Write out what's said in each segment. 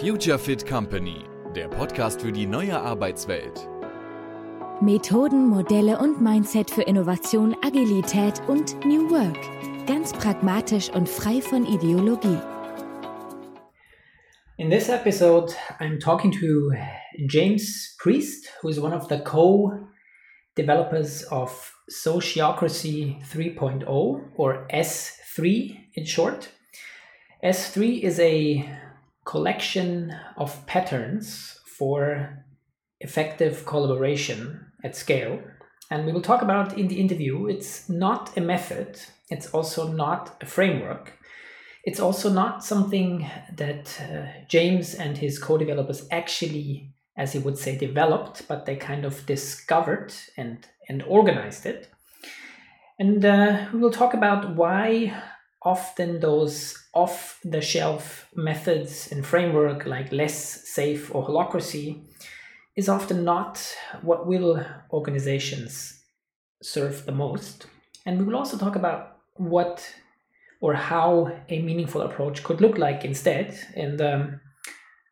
Future Fit Company, der Podcast für die neue Arbeitswelt. Methoden, Modelle und Mindset für Innovation, Agilität und New Work. Ganz pragmatisch und frei von Ideologie. In this episode, I'm talking to James Priest, who is one of the co developers of Sociocracy 3.0 or S3 in short. S3 is a collection of patterns for effective collaboration at scale. And we will talk about in the interview. It's not a method, it's also not a framework. It's also not something that uh, James and his co developers actually, as he would say, developed, but they kind of discovered and, and organized it. And uh, we will talk about why often those off the shelf methods and framework like LeSS SAFe or holacracy is often not what will organizations serve the most. And we will also talk about what or how a meaningful approach could look like instead. And um,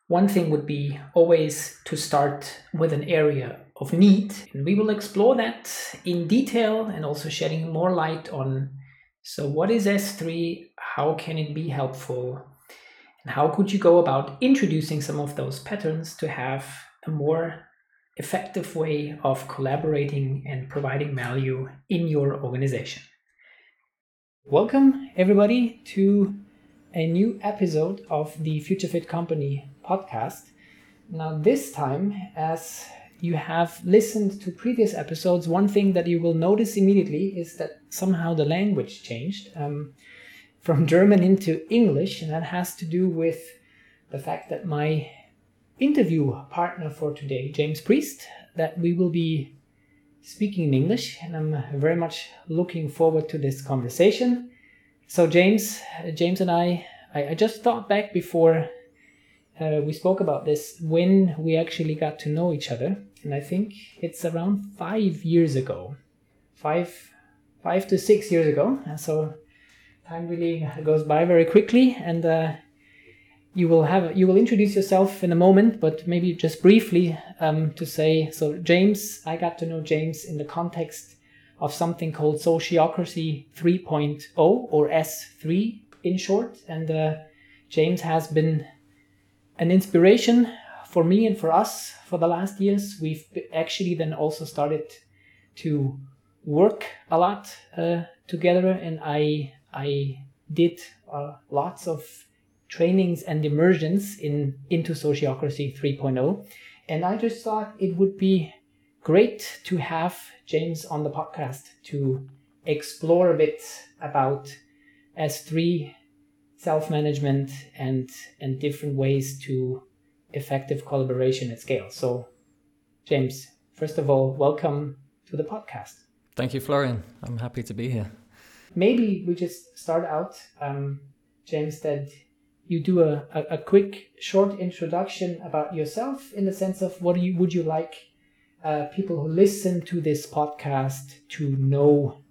one thing would be always to start with an area of need. And we will explore that in detail and also shedding more light on so, what is S3? How can it be helpful? And how could you go about introducing some of those patterns to have a more effective way of collaborating and providing value in your organization? Welcome, everybody, to a new episode of the Future Fit Company podcast. Now, this time, as you have listened to previous episodes, one thing that you will notice immediately is that somehow the language changed um, from German into English, and that has to do with the fact that my interview partner for today, James Priest, that we will be speaking in English, and I'm very much looking forward to this conversation. So, James, James and I, I, I just thought back before uh, we spoke about this when we actually got to know each other, and I think it's around five years ago, five five to six years ago. And so time really goes by very quickly, and uh, you will have you will introduce yourself in a moment, but maybe just briefly um, to say so. James, I got to know James in the context of something called Sociocracy 3.0 or S3 in short, and uh, James has been an inspiration for me and for us for the last years. We've actually then also started to work a lot uh, together, and I I did uh, lots of trainings and immersions in into sociocracy 3.0 and i just thought it would be great to have james on the podcast to explore a bit about s3 self-management and and different ways to effective collaboration at scale. So, James, first of all, welcome to the podcast. Thank you, Florian. I'm happy to be here. Maybe we just start out, um, James, that you do a, a, a, quick, short introduction about yourself in the sense of what you, would you like uh, people who listen to this podcast to know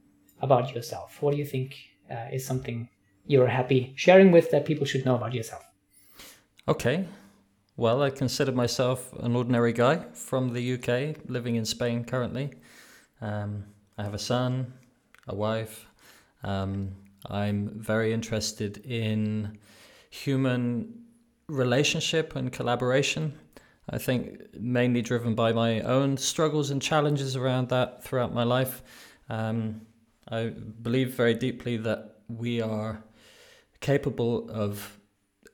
about yourself? What do you think uh, is something you're happy sharing with that people should know about yourself? Okay. Well, I consider myself an ordinary guy from the UK, living in Spain currently. Um, I have a son, a wife. Um, I'm very interested in human relationship and collaboration. I think mainly driven by my own struggles and challenges around that throughout my life. Um, I believe very deeply that we are capable of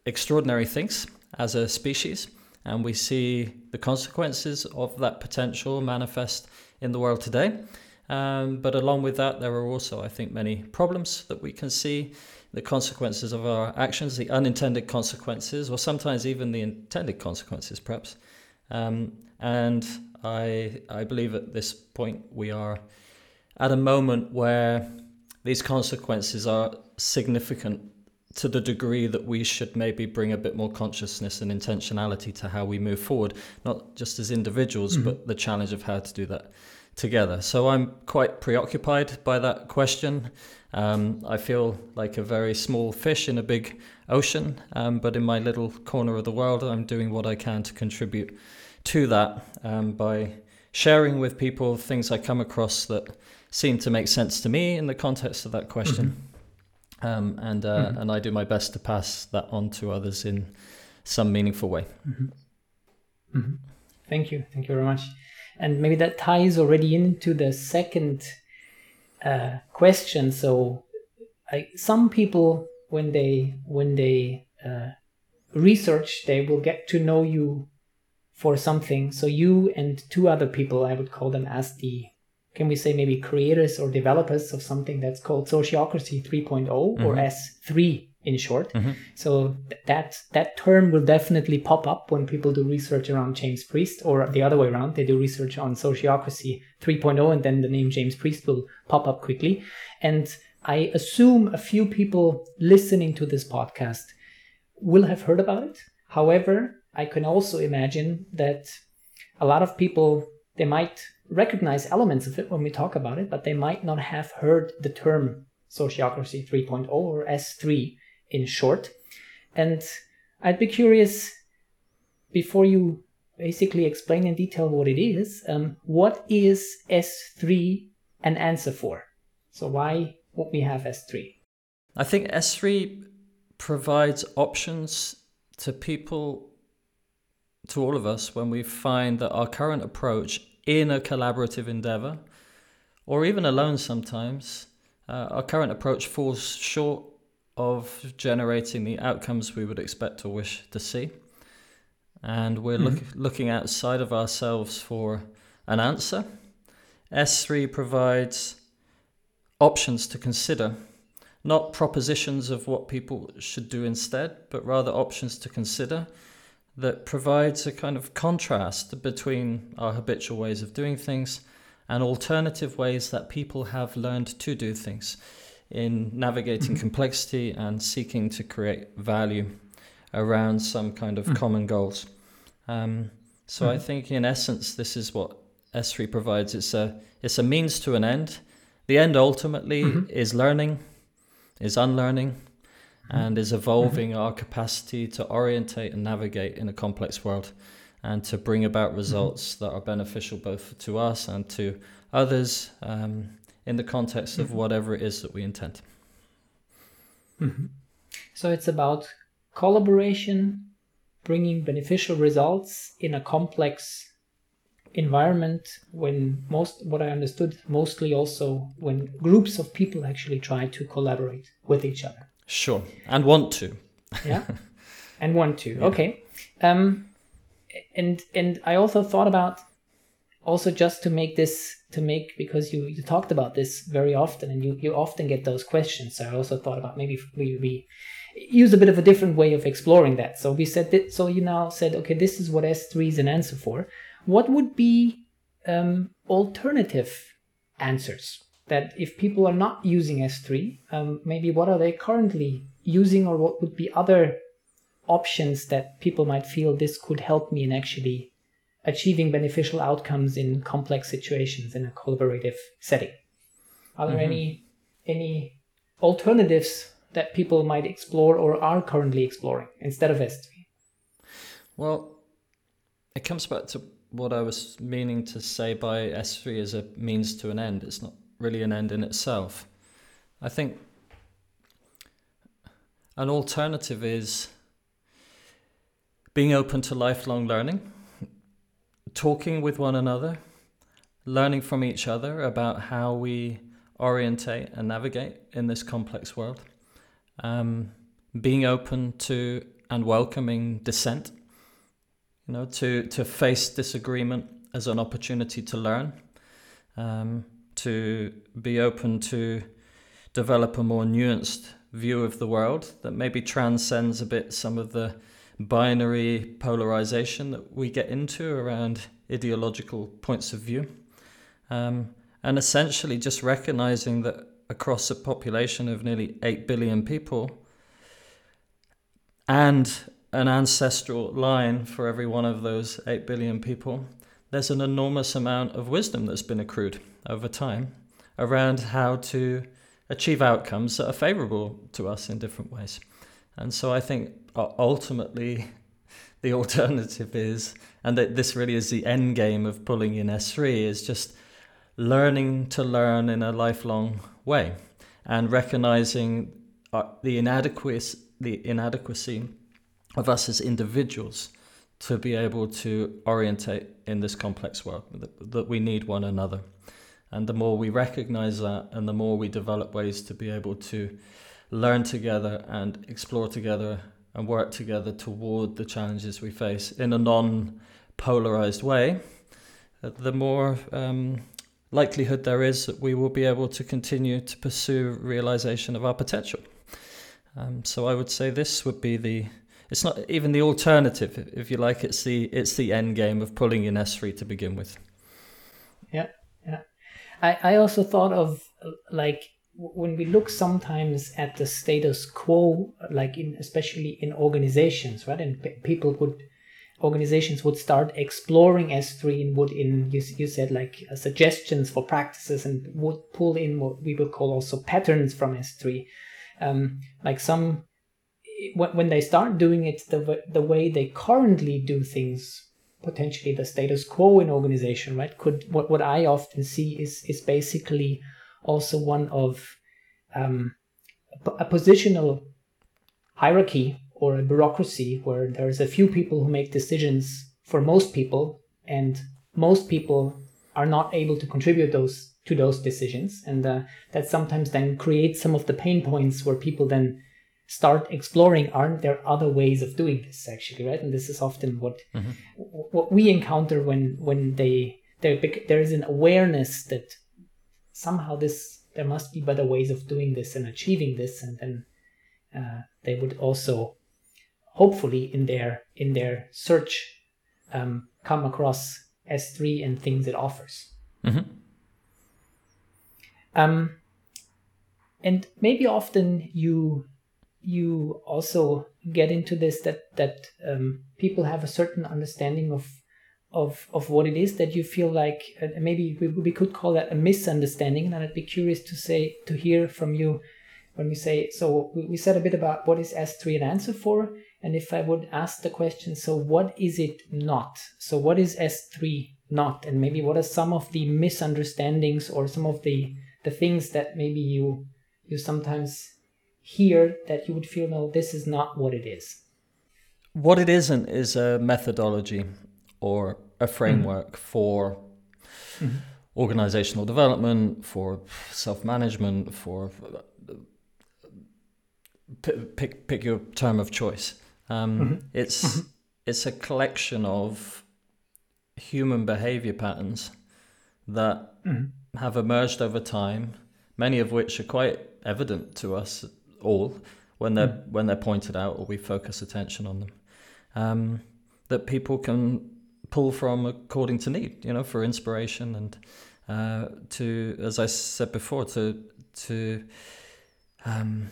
extraordinary things as a species, and we see the consequences of that potential manifest in the world today. Um, but along with that, there are also, I think, many problems that we can see the consequences of our actions, the unintended consequences, or sometimes even the intended consequences, perhaps. Um, and I, I believe at this point we are at a moment where these consequences are significant to the degree that we should maybe bring a bit more consciousness and intentionality to how we move forward, not just as individuals, mm-hmm. but the challenge of how to do that. together. So I'm quite preoccupied by that question. Um, I feel like a very small fish in a big ocean, um, but in my little corner of the world, I'm doing what I can to contribute to that um, by sharing with people things I come across that seem to make sense to me in the context of that question. Mm-hmm. Um, and uh, mm-hmm. and I do my best to pass that on to others in some meaningful way. Mm-hmm. mm-hmm. Thank you, thank you very much. And maybe that ties already into the second uh, question. So, I, some people when they when they uh, research, they will get to know you for something. So you and two other people, I would call them as the can we say maybe creators or developers of something that's called Sociocracy 3.0 mm-hmm. or S3 in short. Mm-hmm. So th- that that term will definitely pop up when people do research around James Priest, or the other way around, they do research on Sociocracy 3.0, and then the name James Priest will pop up quickly. And I assume a few people listening to this podcast will have heard about it. However, I can also imagine that a lot of people they might recognize elements of it when we talk about it, but they might not have heard the term Sociocracy 3.0 or S3 in short. And I'd be curious, before you basically explain in detail what it is, um, what is S3 an answer for? So why would we have S3? I think S3 provides options to people, to all of us, when we find that our current approach in a collaborative endeavor, or even alone sometimes, uh, our current approach falls short of generating the outcomes we would expect or wish to see. And we're mm-hmm. look, looking outside of ourselves for an answer. S3 provides options to consider, not propositions of what people should do instead, but rather options to consider that provides a kind of contrast between our habitual ways of doing things and alternative ways that people have learned to do things in navigating mm-hmm. complexity and seeking to create value around some kind of mm. common goals. Um, so I mm-hmm. think, in essence, this is what S3 provides. It's a it's a means to an end. The end ultimately mm-hmm. is learning, is unlearning. And is evolving mm-hmm. our capacity to orientate and navigate in a complex world, and to bring about mm-hmm. results that are beneficial both to us and to others. Um, in the context of mm-hmm. whatever it is that we intend. Mm-hmm. So it's about collaboration, bringing beneficial results in a complex environment when most what i understood mostly also when groups of people actually try to collaborate with each other sure. And want to. Yeah. And want to. Yeah. okay. Um and and i also thought about also just to make this to make because you, you talked about this very often and you, you often get those questions. So i also thought about maybe we, we use a bit of a different way of exploring that. So we said that so you now said okay this is what s3 is an answer for. What would be um, alternative answers that if people are not using s3 um, maybe what are they currently using or what would be other options that people might feel this could help me in actually achieving beneficial outcomes in complex situations in a collaborative setting. Are there mm-hmm. any any alternatives that people might explore or are currently exploring instead of S3? Well, it comes back to what I was meaning to say by S3 as a means to an end. It's not really an end in itself. I think an alternative is being open to lifelong learning talking with one another, learning from each other about how we orientate and navigate in this complex world, um, being open to and welcoming dissent, you know, to, to face disagreement as an opportunity to learn, um, to be open to develop a more nuanced view of the world that maybe transcends a bit some of the binary polarization that we get into around ideological points of view. Um, and essentially just recognizing that across a population of nearly 8 billion people and an ancestral line for every one of those 8 billion people, there's an enormous amount of wisdom that's been accrued over time around how to achieve outcomes that are favorable to us in different ways. And so I think ultimately the alternative is, and that this really is the end game of pulling in S3, is just learning to learn in a lifelong way and recognizing uh, the inadequacy, the inadequacy of us as individuals to be able to orientate in this complex world, that, that we need one another. And the more we recognize that and the more we develop ways to be able to learn together and explore together and work together toward the challenges we face in a non polarized way, the more um, likelihood there is that we will be able to continue to pursue realization of our potential. Um, so I would say this would be the it's not even the alternative, if you like. It's the it's the end game of pulling in S3 to begin with. I I also thought of like when we look sometimes at the status quo, like in especially in organizations, right? And p- people would organizations would start exploring S3 and would in you, you said like uh, suggestions for practices and would pull in what we would call also patterns from S3. Um, like some when they start doing it the, the way they currently do things potentially the status quo in organization right? Could what, what i often see is is basically also one of um, a positional hierarchy or a bureaucracy where there's a few people who make decisions for most people and most people are not able to contribute those to those decisions. And uh, that sometimes then creates some of the pain points where people then start exploring aren't there other ways of doing this actually right and this is often what mm-hmm. what we encounter when when they there there is an awareness that somehow this there must be better ways of doing this and achieving this and then uh, they would also hopefully in their in their search um, come across s3 and things it offers mm-hmm. um, and maybe often you you also get into this that that um, people have a certain understanding of of of what it is that you feel like uh, maybe we, we could call that a misunderstanding. And i'd be curious to say to hear from you when we say so we, we said a bit about what is s3 an answer for? And if i would ask the question so what is it not? So what is s3 not? And maybe what are some of the misunderstandings or some of the the things that maybe you you sometimes here that you would feel, no, this is not what it is? What it isn't is a methodology or a framework mm-hmm. for mm-hmm. organizational development, for self management, for pick pick your term of choice. Um, mm-hmm. It's mm-hmm. it's a collection of human behavior patterns that mm-hmm. have emerged over time, many of which are quite evident to us all when they're mm. when they're pointed out or we focus attention on them. Um, that people can pull from according to need, you know, for inspiration and uh, to, as I said before, to to um,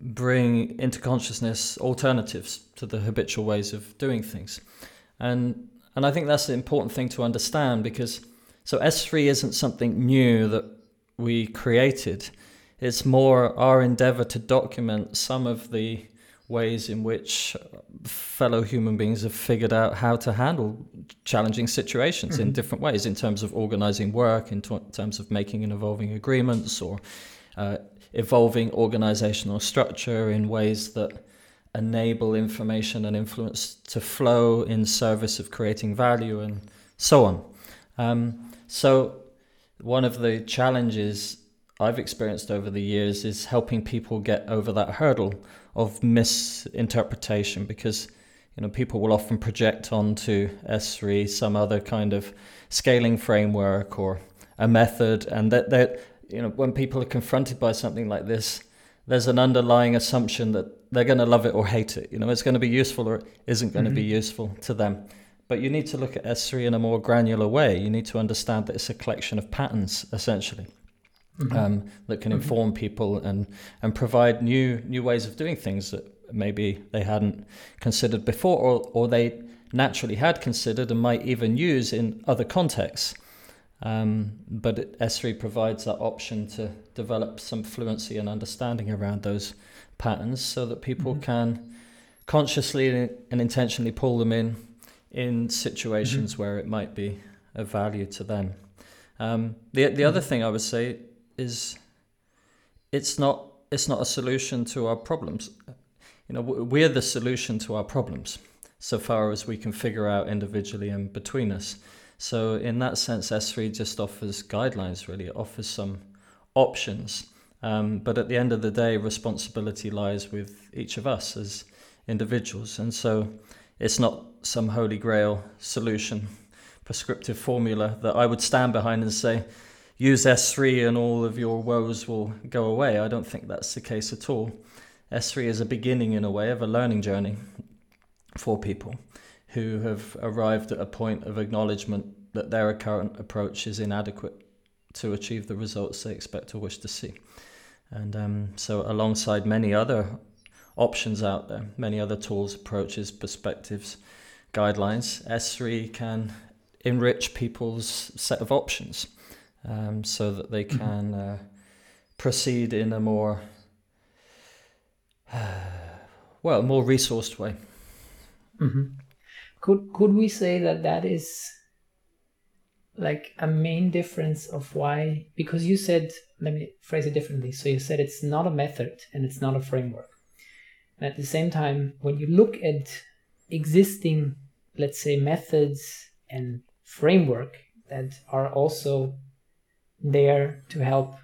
bring into consciousness alternatives to the habitual ways of doing things, and and I think that's the important thing to understand because so S three isn't something new that we created. It's more our endeavor to document some of the ways in which fellow human beings have figured out how to handle challenging situations mm-hmm. in different ways in terms of organizing work, in t- terms of making and evolving agreements, or uh, evolving organizational structure in ways that enable information and influence to flow in service of creating value and so on. Um, so, one of the challenges I've experienced over the years is helping people get over that hurdle of misinterpretation because you know people will often project onto S3 some other kind of scaling framework or a method and that that you know when people are confronted by something like this there's an underlying assumption that they're going to love it or hate it. You know it's going to be useful or isn't going mm-hmm. to be useful to them. But you need to look at S3 in a more granular way. You need to understand that it's a collection of patterns essentially mm-hmm. um, that can mm-hmm. inform people and and provide new new ways of doing things that maybe they hadn't considered before, or, or they naturally had considered and might even use in other contexts. Um, but S3 provides that option to develop some fluency and understanding around those patterns so that people mm-hmm. can consciously and intentionally pull them in in situations mm-hmm. where it might be of value to them. Um, the the other mm-hmm. thing I would say is it's not it's not a solution to our problems. You know, we're the solution to our problems so far as we can figure out individually and between us. So in that sense, S3 just offers guidelines. Really, it offers some options. Um, but at the end of the day, responsibility lies with each of us as individuals, and so it's not some holy grail solution, prescriptive formula that I would stand behind and say, use S3 and all of your woes will go away. I don't think that's the case at all. S3 is a beginning, in a way, of a learning journey for people who have arrived at a point of acknowledgement that their current approach is inadequate to achieve the results they expect or wish to see. And um, so, alongside many other options out there, many other tools, approaches, perspectives, guidelines, S3 can enrich people's set of options um, so that they mm-hmm. can uh, proceed in a more, uh, well, more resourced way. Mm-hmm. Could could we say that that is like a main difference of why? Because you said, let me phrase it differently. So you said it's not a method and it's not a framework. And at the same time, when you look at existing, let's say, methods and framework that are also there to help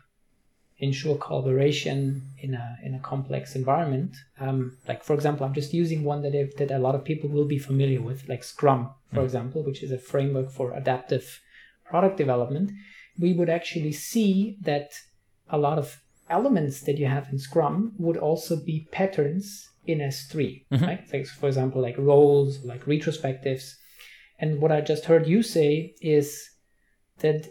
ensure collaboration in a in a complex environment. Um, like for example, I'm just using one that I've, that a lot of people will be familiar with, like Scrum, for mm. example, which is a framework for adaptive product development. We would actually see that a lot of elements that you have in Scrum would also be patterns in S3, mm-hmm. right? Like for example, like roles, like retrospectives. And what I just heard you say is that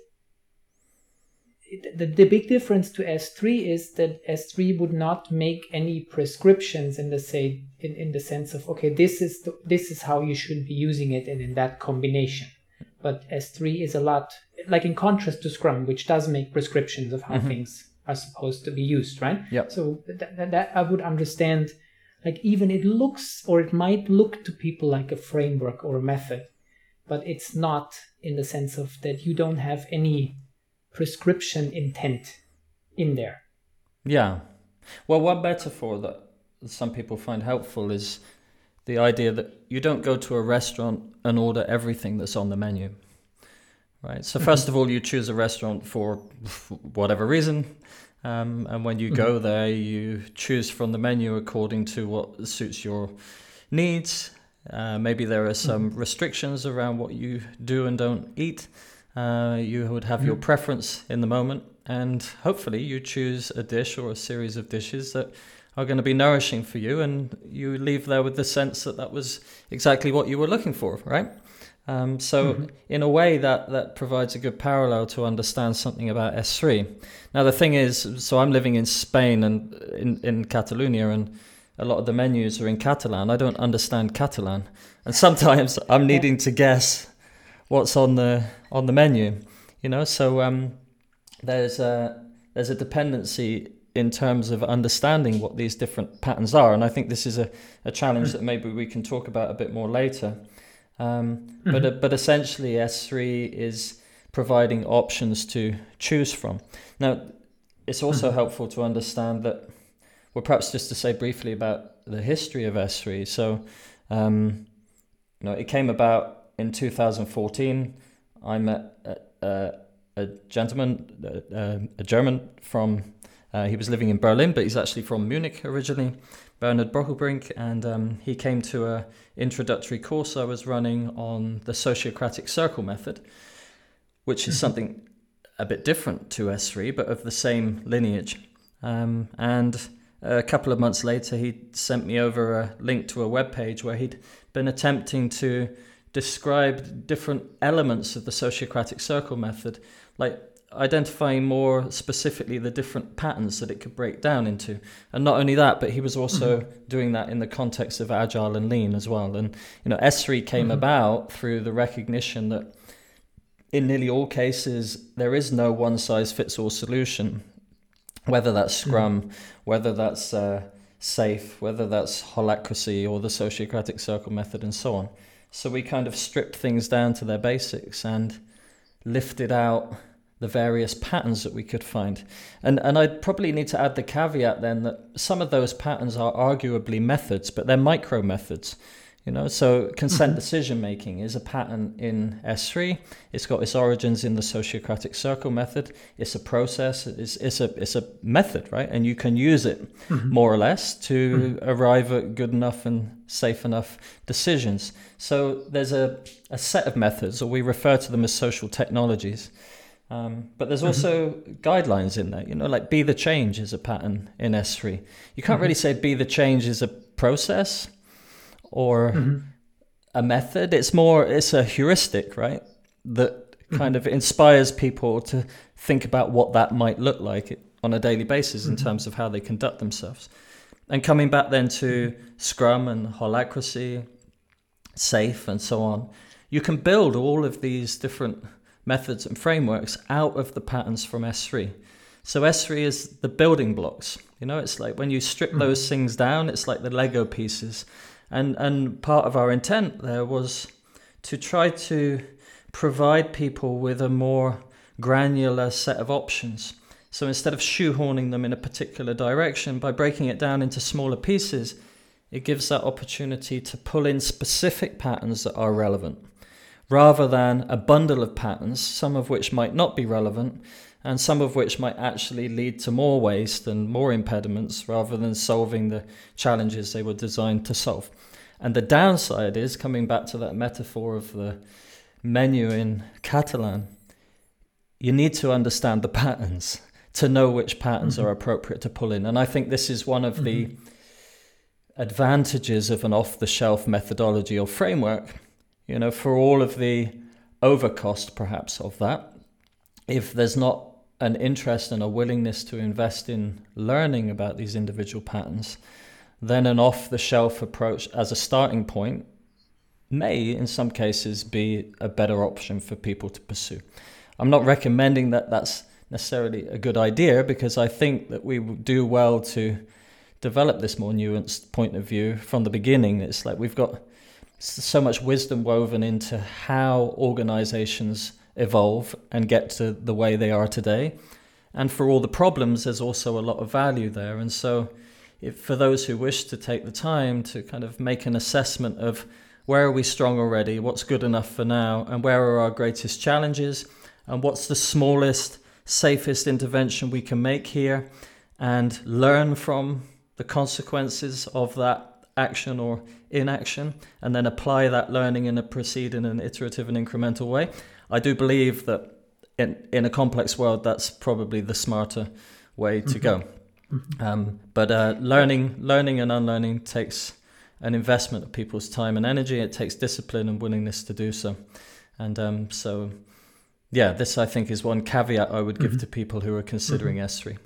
the, the big difference to S3 is that S3 would not make any prescriptions in the say in, in the sense of okay this is the, this is how you should be using it and in that combination. But S3 is a lot like in contrast to Scrum, which does make prescriptions of how mm-hmm. things are supposed to be used, right? Yeah. So that, that I would understand like even it looks or it might look to people like a framework or a method, but it's not in the sense of that you don't have any prescription intent in there. Yeah. Well, one metaphor that some people find helpful is the idea that you don't go to a restaurant and order everything that's on the menu. Right. So, 1st mm-hmm. of all, you choose a restaurant for whatever reason. Um, and when you go mm-hmm. there, you choose from the menu according to what suits your needs. Uh, maybe there are some mm-hmm. restrictions around what you do and don't eat. Uh, you would have your mm-hmm. preference in the moment, and hopefully you choose a dish or a series of dishes that are going to be nourishing for you, and you leave there with the sense that that was exactly what you were looking for, right? Um, so, mm-hmm. in a way, that that provides a good parallel to understand something about S3. Now, the thing is, so I'm living in Spain and in in Catalonia, and a lot of the menus are in Catalan. I don't understand Catalan, and sometimes I'm needing to guess what's on the on the menu. You know, so um, there's a there's a dependency in terms of understanding what these different patterns are, and I think this is a, a challenge that maybe we can talk about a bit more later. Um, mm-hmm. But uh, but essentially, S3 is providing options to choose from. Now, it's also mm-hmm. helpful to understand that, well, perhaps just to say briefly about the history of S3. So, um, you know, it came about in 2014, I met a, a, a gentleman, a, a, German from, uh, he was living in Berlin, but he's actually from Munich originally, Bernhard Bockelbrink, and um, he came to a introductory course I was running on the Sociocratic Circle method, which is mm-hmm. something a bit different to S3, but of the same lineage. Um, and a couple of months later, he sent me over a link to a web page where he'd been attempting to described different elements of the Sociocratic circle method, like identifying more specifically the different patterns that it could break down into. And not only that, but he was also mm-hmm. doing that in the context of agile and lean as well. And you know, S3 came mm-hmm. about through the recognition that in nearly all cases there is no one size fits all solution. Whether that's mm-hmm. Scrum, mm-hmm. whether that's uh, SAFe, whether that's holacracy or the Sociocratic Circle method, and so on. So we kind of stripped things down to their basics and lifted out the various patterns that we could find. And and I'd probably need to add the caveat then that some of those patterns are arguably methods, but they're micro methods. You know, so consent mm-hmm. decision making is a pattern in S3. It's got its origins in the Sociocratic Circle method. It's a process. It's, it's a it's a method, right? And you can use it mm-hmm. more or less to mm-hmm. arrive at good enough and safe enough decisions. So there's a, a set of methods, or we refer to them as social technologies. Um, but there's mm-hmm. also mm-hmm. guidelines in there, you know, like be the change is a pattern in S3. You can't mm-hmm. really say be the change is a process or mm-hmm. a method. It's more, it's a heuristic, right? That kind mm-hmm. of inspires people to think about what that might look like on a daily basis in mm-hmm. terms of how they conduct themselves. And coming back then to Scrum and Holacracy, SAFe, and so on, you can build all of these different methods and frameworks out of the patterns from S3. So S3 is the building blocks. You know, it's like when you strip mm. those things down, it's like the Lego pieces. And and part of our intent there was to try to provide people with a more granular set of options. So instead of shoehorning them in a particular direction, by breaking it down into smaller pieces, it gives that opportunity to pull in specific patterns that are relevant rather than a bundle of patterns, some of which might not be relevant and some of which might actually lead to more waste and more impediments rather than solving the challenges they were designed to solve. And the downside is coming back to that metaphor of the menu in Catalan, you need to understand the patterns to know which patterns mm-hmm. are appropriate to pull in. And I think this is one of mm-hmm. the advantages of an off the shelf methodology or framework you know, for all of the overcost perhaps of that, if there's not an interest and a willingness to invest in learning about these individual patterns, then an off the shelf approach as a starting point may, in some cases, be a better option for people to pursue. I'm not recommending that that's necessarily a good idea because I think that we would do well to develop this more nuanced point of view from the beginning. It's like we've got so much wisdom woven into how organizations evolve and get to the way they are today. And for all the problems, there's also a lot of value there. And so, if, for those who wish to take the time to kind of make an assessment of where are we strong already, what's good enough for now, and where are our greatest challenges, and what's the smallest, safest intervention we can make here, and learn from the consequences of that action or inaction and then apply that learning in a proceed in an iterative and incremental way. I do believe that in, in a complex world, that's probably the smarter way to mm-hmm. go. Mm-hmm. Um, but uh, learning, learning and unlearning takes an investment of people's time and energy. It takes discipline and willingness to do so. And um, so, yeah, this I think is one caveat I would give mm-hmm. to people who are considering mm-hmm. S3.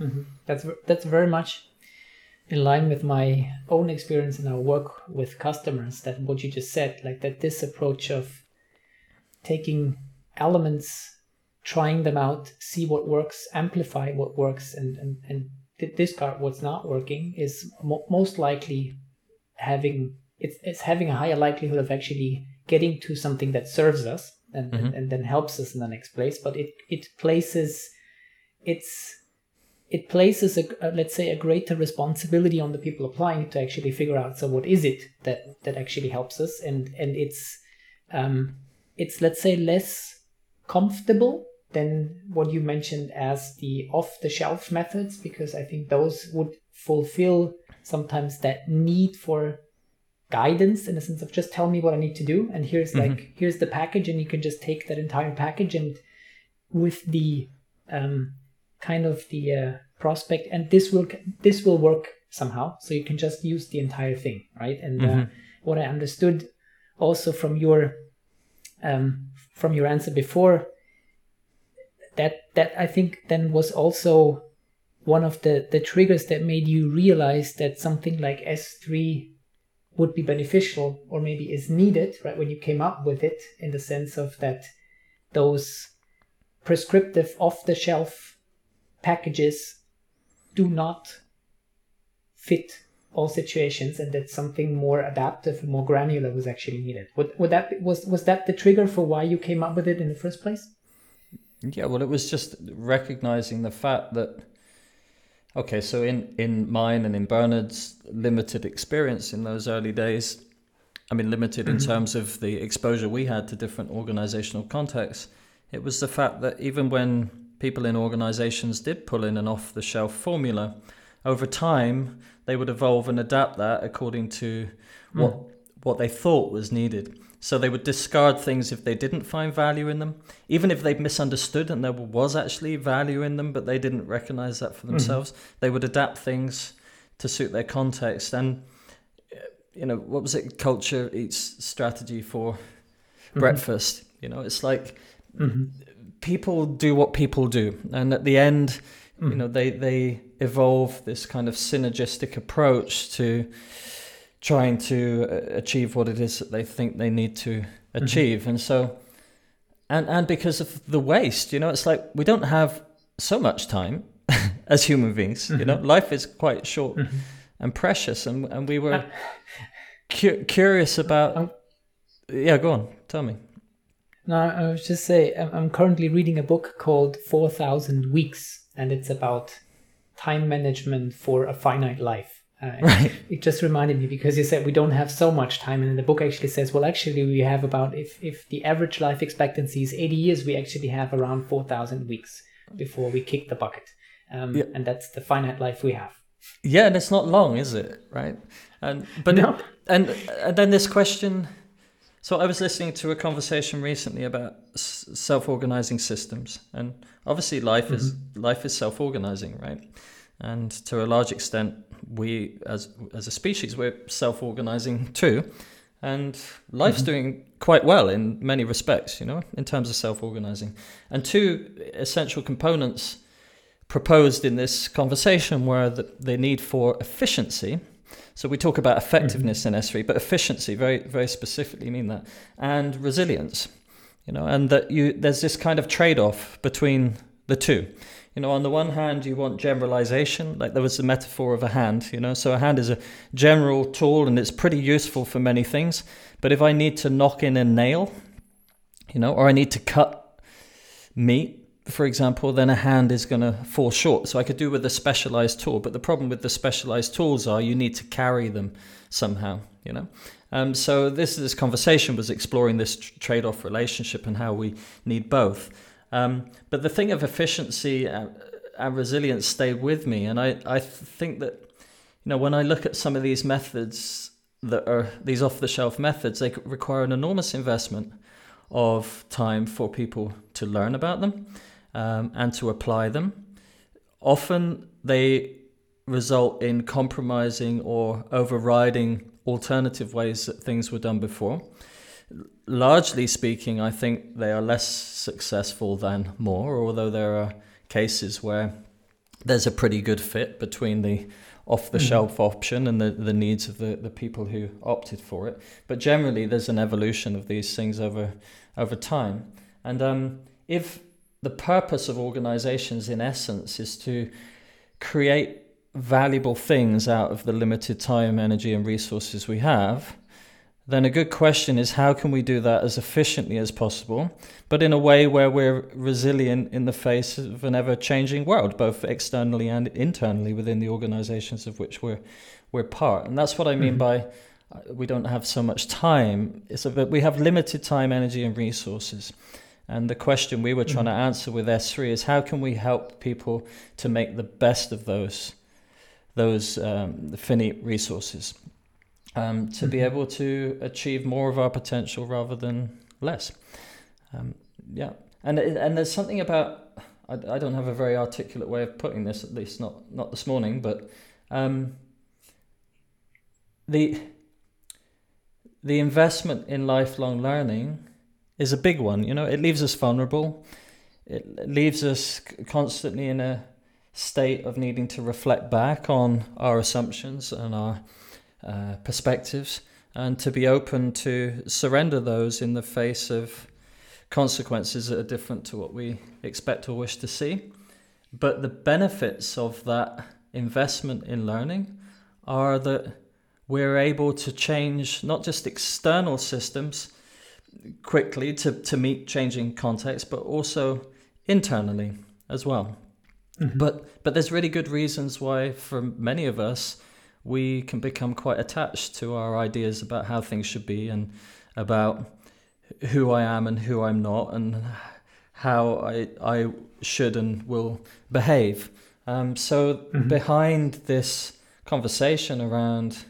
Mm-hmm. That's that's very much in line with my own experience in our work with customers that what you just said like that this approach of taking elements trying them out see what works amplify what works and and, and discard what's not working is mo- most likely having it's, it's having a higher likelihood of actually getting to something that serves us and, mm-hmm. and, and then helps us in the next place but it it places it's it places a, a, let's say a greater responsibility on the people applying it to actually figure out so what is it that that actually helps us and and it's um it's let's say less comfortable than what you mentioned as the off the shelf methods because i think those would fulfill sometimes that need for guidance in a sense of just tell me what i need to do and here's mm-hmm. like here's the package and you can just take that entire package and with the um kind of the uh, prospect and this will this will work somehow so you can just use the entire thing right and uh, mm-hmm. uh, what i understood also from your um, from your answer before that that I think then was also one of the the triggers that made you realize that something like S3 would be beneficial or maybe is needed, right? When you came up with it, in the sense of that those prescriptive off the shelf packages do not fit all situations and that something more adaptive more granular was actually needed. Would, would that be, was was that the trigger for why you came up with it in the first place? Yeah, well, it was just recognizing the fact that okay, so in in mine and in Bernhard's limited experience in those early days, I mean limited mm-hmm. in terms of the exposure we had to different organizational contexts, it was the fact that even when people in organizations did pull in an off the shelf formula, over time they would evolve and adapt that according to mm. what what they thought was needed. So they would discard things if they didn't find value in them, even if they misunderstood and there was actually value in them, but they didn't recognize that for hmm. themselves. Mm-hmm. They would adapt things to suit their context. And, you know, what was it? Culture eats strategy for mm-hmm. breakfast. You know, it's like mm-hmm. people do what people do. And at the end, you hmm. know, they, they evolve this kind of synergistic approach to trying to uh, achieve what it is that they think they need to mm-hmm. achieve mm-hmm. and so and and because of the waste you know it's like we don't have so much time as human beings mm-hmm. you know mm-hmm. life is quite short mm-hmm. and precious and and we were uh, cu- curious about um, yeah go on tell me no i was just say i'm currently reading a book called 4000 weeks and it's about time management for a finite life uh, right. It just reminded me because you said we don't have so much time, and the book actually says, well, actually, we have about if if the average life expectancy is 80 years, we actually have around 4,000 weeks before we kick the bucket, um, yeah. and that's the finite life we have. Yeah, and it's not long, is it? Right? And but no. it, and and then this question. So I was listening to a conversation recently about self-organizing systems, and obviously life mm-hmm. is life is self-organizing, right? And to a large extent, we as as a species we're self-organizing too and life's mm-hmm. doing quite well in many respects you know in terms of self-organizing and two essential components proposed in this conversation were the, the need for efficiency so we talk about effectiveness mm-hmm. in S3 but efficiency very very specifically mean that and resilience you know and that you there's this kind of trade-off between the two you know, on the one hand, you want generalization, like there was the metaphor of a hand, you know, so a hand is a general tool and it's pretty useful for many things. But if I need to knock in a nail, you know, or I need to cut meat, for example, then a hand is going to fall short. So I could do with a specialized tool. But the problem with the specialized tools are you need to carry them somehow, you know. Um, so this this conversation was exploring this trade-off relationship and how we need both. Um, but the thing of efficiency and, and, resilience stayed with me, and I, I think that you know when I look at some of these methods that are these off-the-shelf methods, they require an enormous investment of time for people to learn about them um, and to apply them. Often they result in compromising or overriding alternative ways that things were done before largely speaking, I think they are less successful than more, although there are cases where there's a pretty good fit between the off the shelf mm-hmm. option and the, the needs of the, the people who opted for it. But generally, there's an evolution of these things over over time. And um, if the purpose of organizations, in essence, is to create valuable things out of the limited time, energy, and resources we have, then a good question is how can we do that as efficiently as possible, but in a way where we're resilient in the face of an ever changing world, both externally and internally within the organizations of which we're, we're part. And that's what I mean mm-hmm. by uh, we don't have so much time. It's that we have limited time, energy, and resources. And the question we were trying mm-hmm. to answer with S3 is how can we help people to make the best of those those um, finite resources? um, to be mm-hmm. able to achieve more of our potential rather than less. Um, yeah, and and there's something about I, I don't have a very articulate way of putting this, at least not not this morning, but um, the the investment in lifelong learning is a big one. You know, it leaves us vulnerable. it leaves us constantly in a state of needing to reflect back on our assumptions and our uh, perspectives and to be open to surrender those in the face of consequences that are different to what we expect or wish to see. But the benefits of that investment in learning are that we're able to change not just external systems quickly to, to meet changing context, but also internally as well. Mm-hmm. But but there's really good reasons why for many of us we can become quite attached to our ideas about how things should be and about who I am and who I'm not and how I I should and will behave. Um, so mm-hmm. behind this conversation around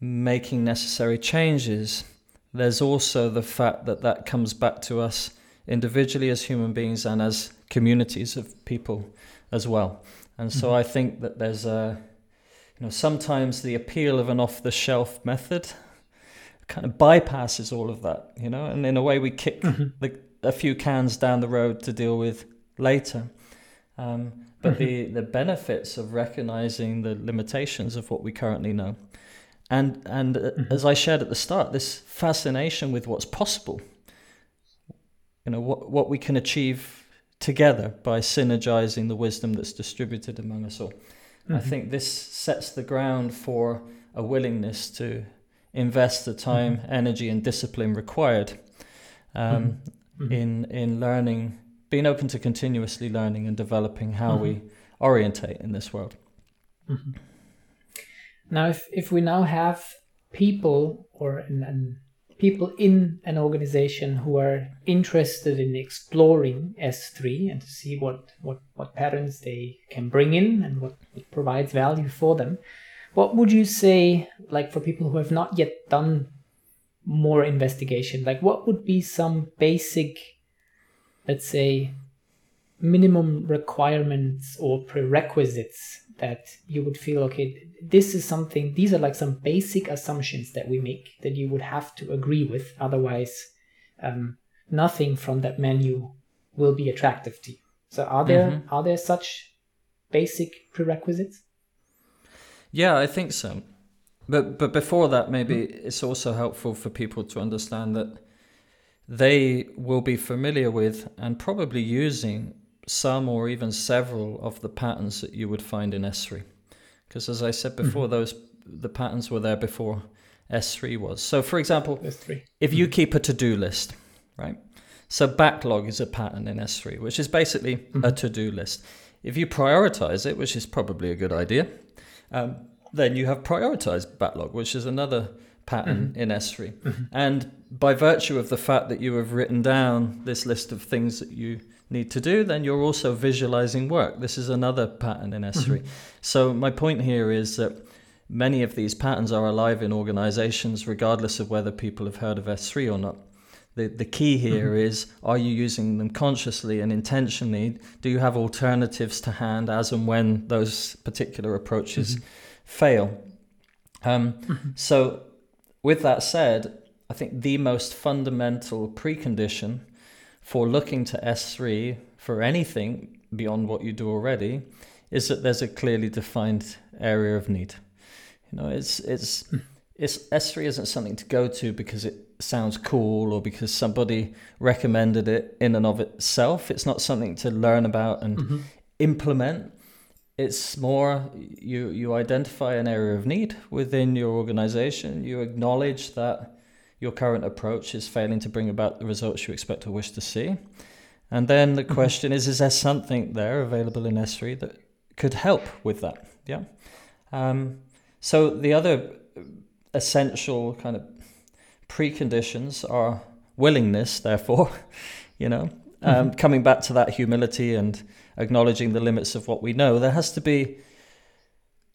making necessary changes, there's also the fact that that comes back to us individually as human beings and as communities of people as well. And so mm-hmm. I think that there's a, you know, sometimes the appeal of an off the shelf method kind of bypasses all of that, you know, and in a way we kick mm-hmm. the, a few cans down the road to deal with later. Um, but mm-hmm. the, the benefits of recognizing the limitations of what we currently know. And, and uh, mm-hmm. as I shared at the start, this fascination with what's possible, you know, what, what we can achieve together by synergizing the wisdom that's distributed among us all. Mm-hmm. I think this sets the ground for a willingness to invest the time, mm-hmm. energy, and discipline required um, mm-hmm. in in learning, being open to continuously learning and developing how we mm-hmm. orientate in this world. Now, if if we now have people or an, an people in an organization who are interested in exploring S3 and to see what, what, what patterns they can bring in and what provides value for them. What would you say, like for people who have not yet done more investigation, like what would be some basic, let's say, minimum requirements or prerequisites that you would feel okay this is something these are like some basic assumptions that we make that you would have to agree with otherwise um, nothing from that menu will be attractive to you so are there mm-hmm. are there such basic prerequisites yeah i think so but but before that maybe mm-hmm. it's also helpful for people to understand that they will be familiar with and probably using some or even several of the patterns that you would find in S3. Because as I said before, mm-hmm. those the patterns were there before S3 was. So for example, S3. if you mm-hmm. keep a to-do list, right? So backlog is a pattern in S3, which is basically mm-hmm. a to-do list. If you prioritize it, which is probably a good idea, um, then you have prioritized backlog, which is another pattern mm-hmm. in S3. Mm-hmm. And by virtue of the fact that you have written down this list of things that you need to do, then you're also visualizing work. This is another pattern in S3. Mm-hmm. So, my point here is that many of these patterns are alive in organizations, regardless of whether people have heard of S3 or not. The, the key here mm-hmm. is are you using them consciously and intentionally? Do you have alternatives to hand as and when those particular approaches mm-hmm. fail? Um, mm-hmm. so, with that said, I think the most fundamental precondition for looking to S3 for anything beyond what you do already is that there's a clearly defined area of need. You know, it's it's it's S3 isn't something to go to because it sounds cool or because somebody recommended it in and of itself. It's not something to learn about and mm-hmm. implement. It's more you you identify an area of need within your organization. You acknowledge that your current approach is failing to bring about the results you expect or wish to see. And then the mm-hmm. question is, is there something there available in S3 that could help with that? Yeah. Um, so the other essential kind of preconditions are willingness, therefore, you know, um, mm-hmm. coming back to that humility and acknowledging the limits of what we know, there has to be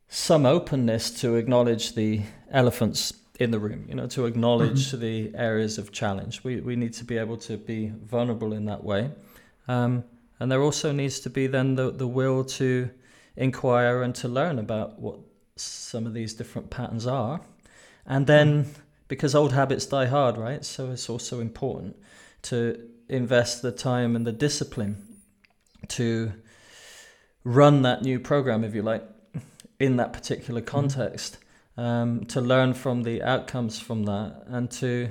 some openness to acknowledge the elephants in the room, you know, to acknowledge mm-hmm. the areas of challenge. We, we need to be able to be vulnerable in that way. Um, and there also needs to be then the, the will to inquire and to learn about what some of these different patterns are. And then, mm-hmm. because old habits die hard, right? So it's also important to invest the time and the discipline to run that new program, if you like, in that particular mm-hmm. context, mm-hmm. Um, to learn from the outcomes from that, and to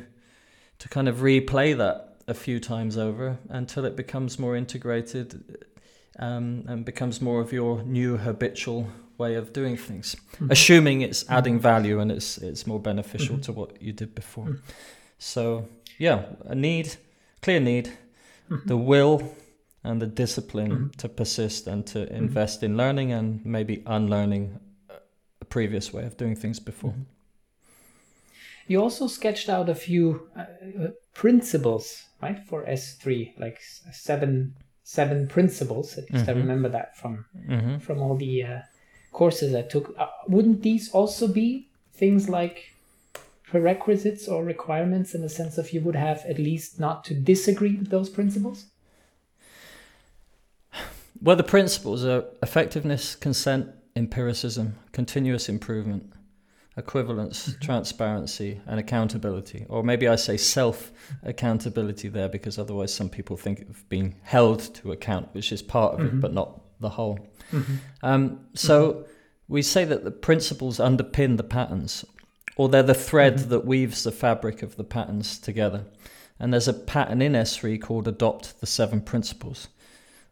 to kind of replay that a few times over until it becomes more integrated um, and becomes more of your new habitual way of doing things, mm-hmm. assuming it's mm-hmm. adding value and it's it's more beneficial mm-hmm. to what you did before. Mm-hmm. So yeah, a need, clear need, mm-hmm. the will and the discipline mm-hmm. to persist and to invest in learning and maybe unlearning a previous way of doing things before. Mm-hmm. You also sketched out a few uh, uh principles, right, for S3, like seven seven principles. At least I mm-hmm. remember that from mm-hmm. from all the uh, courses I took. Uh, wouldn't these also be things like prerequisites or requirements in the sense of you would have at least not to disagree with those principles? Well, the principles are effectiveness, consent, empiricism, continuous improvement, equivalence, mm-hmm. transparency, and accountability. Or maybe I say self accountability there because otherwise some people think of being held to account, which is part of mm-hmm. it, but not the whole. Mm-hmm. Um, so mm-hmm. we say that the principles underpin the patterns, or they're the thread mm-hmm. that weaves the fabric of the patterns together. And there's a pattern in S3 called Adopt the Seven Principles.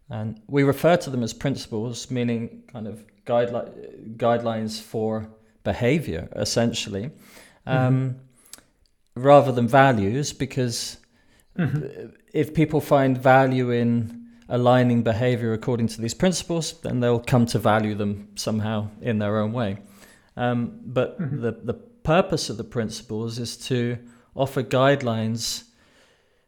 And we refer to them as principles, meaning kind of guideline, guidelines for behavior, essentially, um, mm-hmm. rather than values, because mm-hmm. if people find value in aligning behavior according to these principles, then they'll come to value them somehow in their own way. Um, but mm-hmm. the, the purpose of the principles is to offer guidelines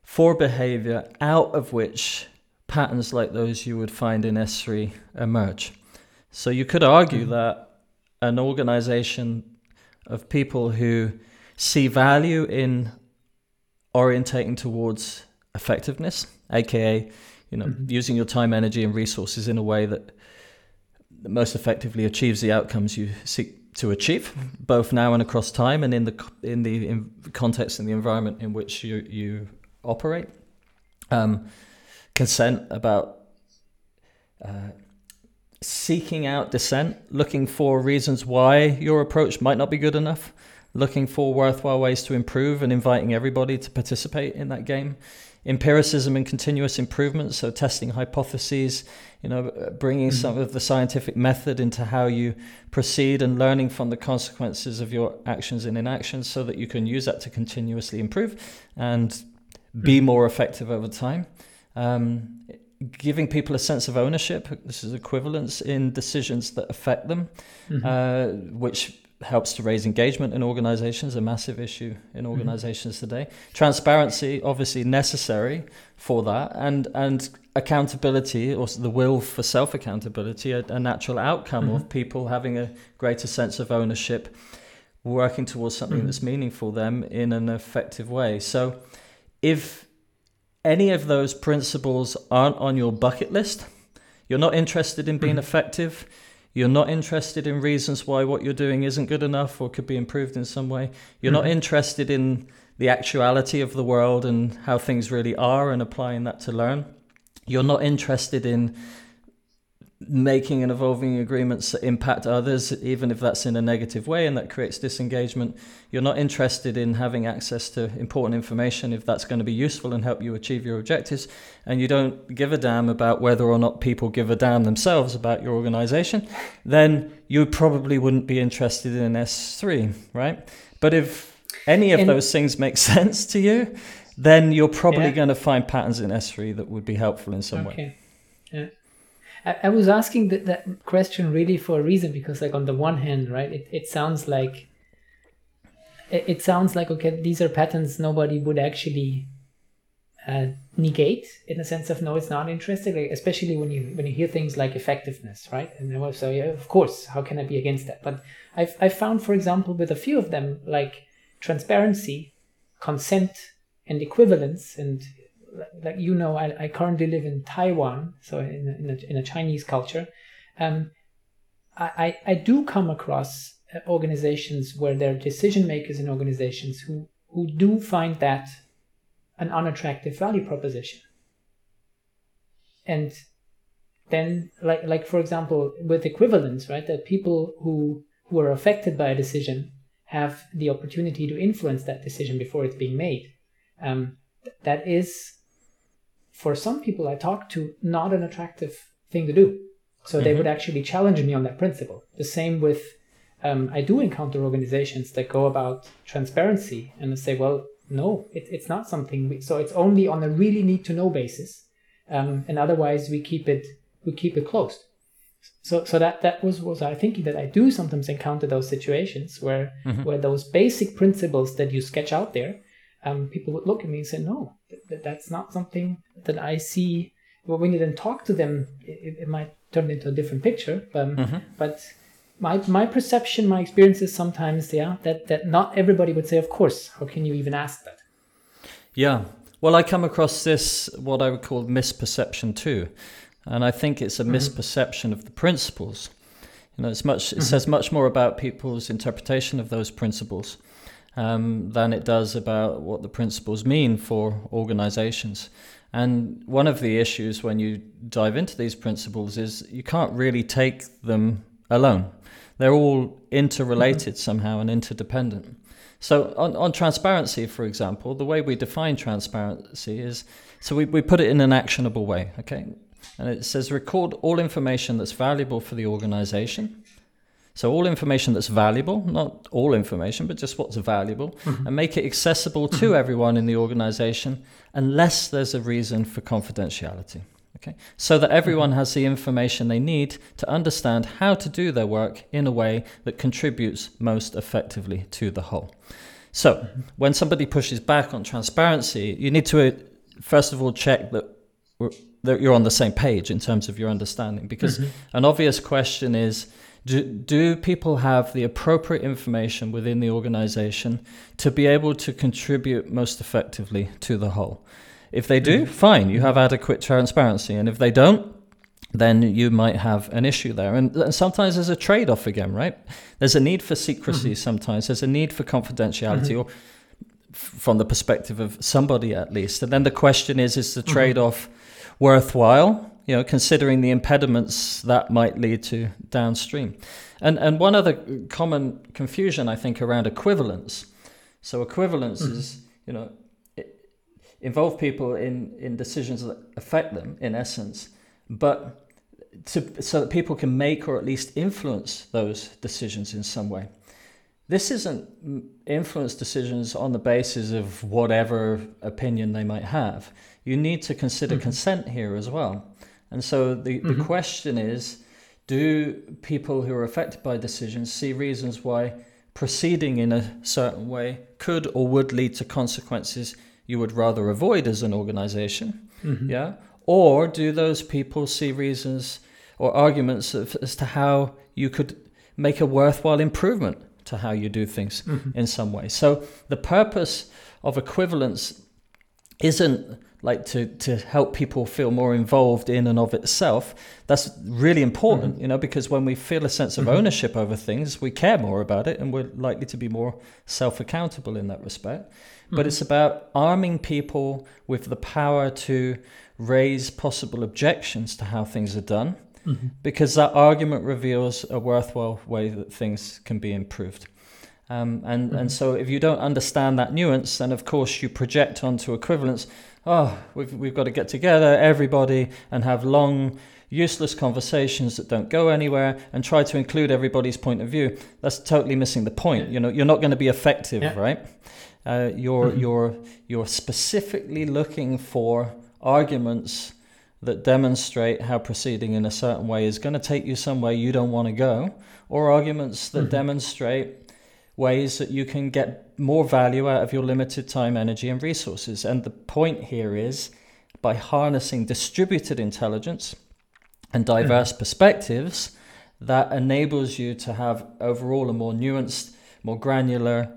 for behavior out of which patterns like those you would find in S3 emerge. So you could argue that an organization of people who see value in orientating towards effectiveness, aka you know mm-hmm. using your time, energy, and resources in a way that most effectively achieves the outcomes you seek to achieve, both now and across time, and in the in the in context and the environment in which you you operate. Um, consent, about uh, seeking out dissent, looking for reasons why your approach might not be good enough, looking for worthwhile ways to improve, and inviting everybody to participate in that game. Empiricism and continuous improvement, so testing hypotheses, you know, bringing mm-hmm. some of the scientific method into how you proceed and learning from the consequences of your actions and inactions so that you can use that to continuously improve and be mm-hmm. more effective over time um, giving people a sense of ownership. This is equivalence in decisions that affect them, mm-hmm. uh, which helps to raise engagement in organizations, a massive issue in mm-hmm. organizations mm-hmm. today. Transparency, obviously necessary for that, and and accountability, or the will for self accountability, a, a, natural outcome mm-hmm. of people having a greater sense of ownership, working towards something mm-hmm. that's meaningful them in an effective way. So, if any of those principles aren't on your bucket list, you're not interested in being mm. effective, you're not interested in reasons why what you're doing isn't good enough or could be improved in some way, you're mm. not mm-hmm. interested in the actuality of the world and how things really are and applying that to learn, you're not interested in making and evolving agreements that impact others, even if that's in a negative way and that creates disengagement. You're not interested in having access to important information if that's going to be useful and help you achieve your objectives. And you don't give a damn about whether or not people give a damn themselves about your organization, then you probably wouldn't be interested in S3, right? But if any of those things make sense to you, then you're probably yeah. going to find patterns in S3 that would be helpful in some okay. way. Yeah. I, I was asking that, that question really for a reason because, like, on the one hand, right, it, it sounds like it, it sounds like okay, these are patterns nobody would actually uh, negate in the sense of no, it's not interesting. Like, especially when you when you hear things like effectiveness, right? And then so yeah, of course, how can I be against that? But I've I found, for example, with a few of them, like transparency, consent, and equivalence, and like you know, I, I currently live in Taiwan, so in a, in a, in a Chinese culture. Um, I, I do come across uh, organizations where there are decision makers in organizations who, who do find that an unattractive value proposition. and then like like for example with equivalence right that people who who are affected by a decision have the opportunity to influence that decision before it's being made um, that is for some people i talk to not an attractive thing to do so mm-hmm. they would actually challenge me on that principle the same with um, i do encounter organizations that go about transparency and say well no it, it's not something we, so it's only on a really need to know basis um, and otherwise we keep it we keep it closed. So, so that that was was I thinking that I do sometimes encounter those situations where mm-hmm. where those basic principles that you sketch out there, um, people would look at me and say, no, that, that's not something that I see. Well, when you then talk to them, it, it might turn into a different picture. Um, mm-hmm. But my my perception, my experience is sometimes, yeah, that that not everybody would say, of course. How can you even ask that? Yeah. Well, I come across this what I would call misperception too. And I think it's a mm-hmm. misperception of the principles. You know, it's much, it mm-hmm. says much more about people's interpretation of those principles um, than it does about what the principles mean for organizations. And one of the issues when you dive into these principles is you can't really take them alone. They're all interrelated mm-hmm. somehow and interdependent. So, on, on transparency, for example, the way we define transparency is so we, we put it in an actionable way. Okay, and it says record all information that's valuable for the organization. So, all information that's valuable, not all information, but just what's valuable, mm-hmm. and make it accessible to mm-hmm. everyone in the organization unless there's a reason for confidentiality. Okay? So that everyone mm-hmm. has the information they need to understand how to do their work in a way that contributes most effectively to the whole. So, mm-hmm. when somebody pushes back on transparency, you need to, uh, first of all, check that that you're on the same page in terms of your understanding. Because mm-hmm. an obvious question is do, do people have the appropriate information within the organization to be able to contribute most effectively to the whole? If they do, mm-hmm. fine, you have adequate transparency. And if they don't, then you might have an issue there. And, and sometimes there's a trade off again, right? There's a need for secrecy mm-hmm. sometimes, there's a need for confidentiality, mm-hmm. or from the perspective of somebody at least. And then the question is is the mm-hmm. trade off worthwhile, you know, considering the impediments that might lead to downstream. And and one other common confusion I think around equivalence. So equivalence mm-hmm. is, you know, involve people in in decisions that affect them in essence, but to, so that people can make or at least influence those decisions in some way. This isn't influence decisions on the basis of whatever opinion they might have you need to consider mm-hmm. consent here as well. And so the, mm-hmm. the question is do people who are affected by decisions see reasons why proceeding in a certain way could or would lead to consequences you would rather avoid as an organization? Mm-hmm. Yeah. Or do those people see reasons or arguments of, as to how you could make a worthwhile improvement to how you do things mm-hmm. in some way? So the purpose of equivalence isn't like to to help people feel more involved in and of itself that's really important mm-hmm. you know because when we feel a sense of mm-hmm. ownership over things we care more about it and we're likely to be more self-accountable in that respect mm-hmm. but it's about arming people with the power to raise possible objections to how things are done mm-hmm. because that argument reveals a worthwhile way that things can be improved um, and, and mm-hmm. so if you don't understand that nuance, then of course you project onto equivalence oh, we've, we've got to get together, everybody, and have long, useless conversations that don't go anywhere and try to include everybody's point of view. That's totally missing the point. You know, you're not going to be effective, yeah. right? Uh, you're, mm-hmm. you're, you're specifically looking for arguments that demonstrate how proceeding in a certain way is going to take you somewhere you don't want to go, or arguments that mm-hmm. demonstrate ways that you can get more value out of your limited time, energy, and resources. And the point here is by harnessing distributed intelligence and diverse mm. perspectives, that enables you to have overall a more nuanced, more granular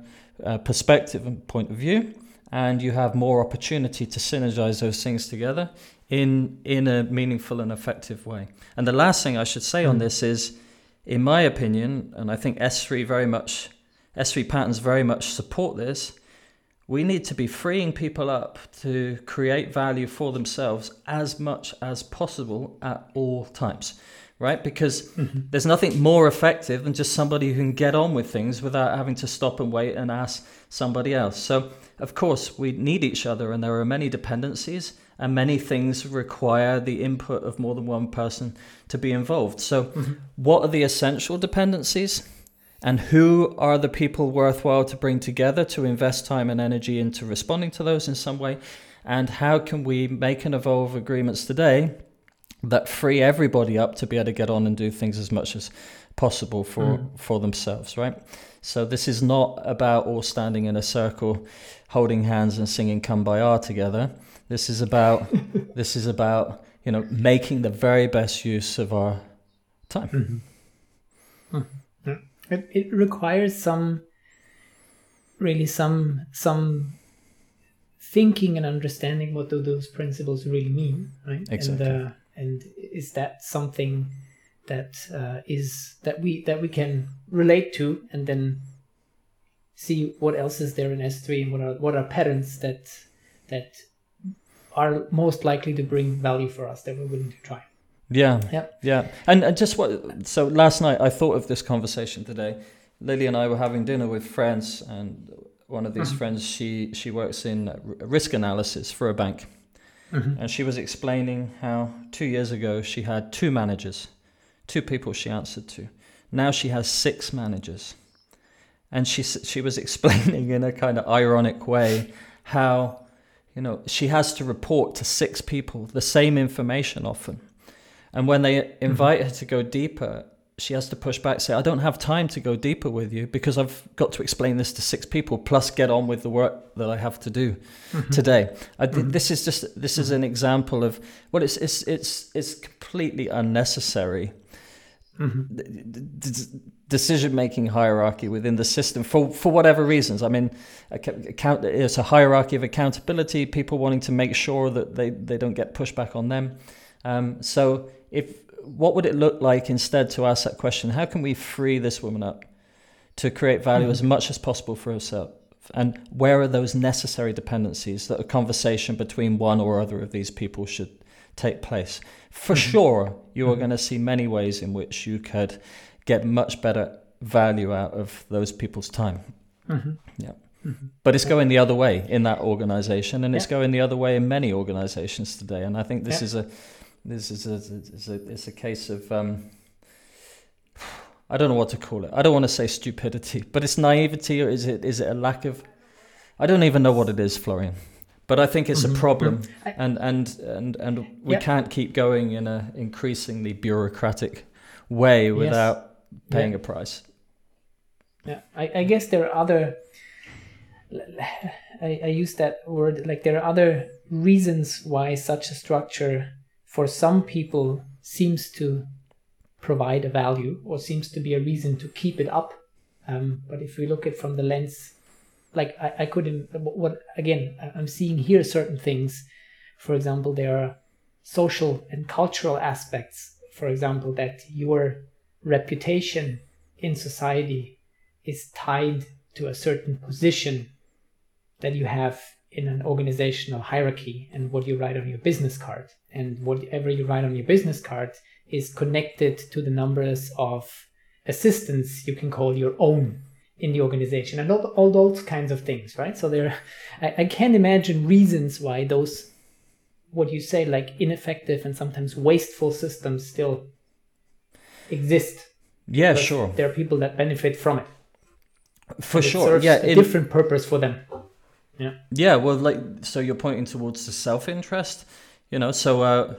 uh, perspective and point of view. And you have more opportunity to synergize those things together in, in a meaningful and effective way. And the last thing I should say mm. on this is, in my opinion, and I think S3 very much S3 patterns very much support this. we need to be freeing people up to create value for themselves as much as possible at all times right because mm-hmm. there's nothing more effective than just somebody who can get on with things without having to stop and wait and ask somebody else so of course we need each other and there are many dependencies and many things require the input of more than one person to be involved so mm-hmm. what are the essential dependencies and who are the people worthwhile to bring together to invest time and energy into responding to those in some way and how can we make and evolve agreements today that free everybody up to be able to get on and do things as much as possible for mm. for themselves right so this is not about all standing in a circle holding hands and singing kumbaya together this is about this is about you know making the very best use of our time mm-hmm. Mm. It, it requires some, really some some thinking and understanding what do those principles really mean, right? Exactly. And, uh, and is that something that uh, is that we that we can relate to, and then see what else is there in S3 and what are what are patterns that that are most likely to bring value for us that we're willing to try. Yeah. Yeah. Yeah. And, and just what, so last night I thought of this conversation today. Lily and I were having dinner with friends, and one of these mm-hmm. friends, she, she works in risk analysis for a bank. Mm-hmm. And she was explaining how two years ago she had two managers, two people she answered to. Now she has six managers. And she, she was explaining in a kind of ironic way how, you know, she has to report to six people the same information often and when they mm-hmm. invite mm-hmm. her to go deeper, she has to push back, say, I don't have time to go deeper with you because I've got to explain this to six people, plus get on with the work that I have to do mm-hmm. today. I, mm-hmm. This is just this is an example of well, it's it's it's it's completely unnecessary. Mm-hmm. decision making hierarchy within the system for for whatever reasons. I mean, account, it's a hierarchy of accountability. People wanting to make sure that they they don't get pushback on them. Um, so if what would it look like instead to ask that question? How can we free this woman up to create value mm-hmm. as much as possible for herself? And where are those necessary dependencies that a conversation between one or other of these people should take place? For mm-hmm. sure, you are mm-hmm. going to see many ways in which you could get much better value out of those people's time. Mm-hmm. Yeah. Mm-hmm. But it's going the other way in that organization, and yeah. it's going the other way in many organizations today. And I think this yeah. is a this is a, it's a, it's a case of um, I don't know what to call it. I don't want to say stupidity, but it's naivety, or is it is it a lack of? I don't even know what it is, Florian. But I think it's mm-hmm. a problem, mm-hmm. and and and and we can't keep going in a increasingly bureaucratic way without yes. paying yeah. a price. Yeah, I, I guess there are other. I, I use that word like there are other reasons why such a structure for some people seems to provide a value or seems to be a reason to keep it up. Um, but if we look at from the lens, like I, I couldn't, what again, I'm seeing here certain things. For example, there are social and cultural aspects. For example, that your reputation in society is tied to a certain position that you have in an organizational hierarchy and what you write on your business card. And whatever you write on your business card is connected to the numbers of assistants you can call your own in the organization and all, all those kinds of things, right? So there, I, I can't imagine reasons why those, what you say, like ineffective and sometimes wasteful systems still exist. Yeah, sure. There are people that benefit from it. For sure. yeah, a in, different purpose for them. Yeah. Yeah. Well, like, so you're pointing towards the self interest, you know. So uh,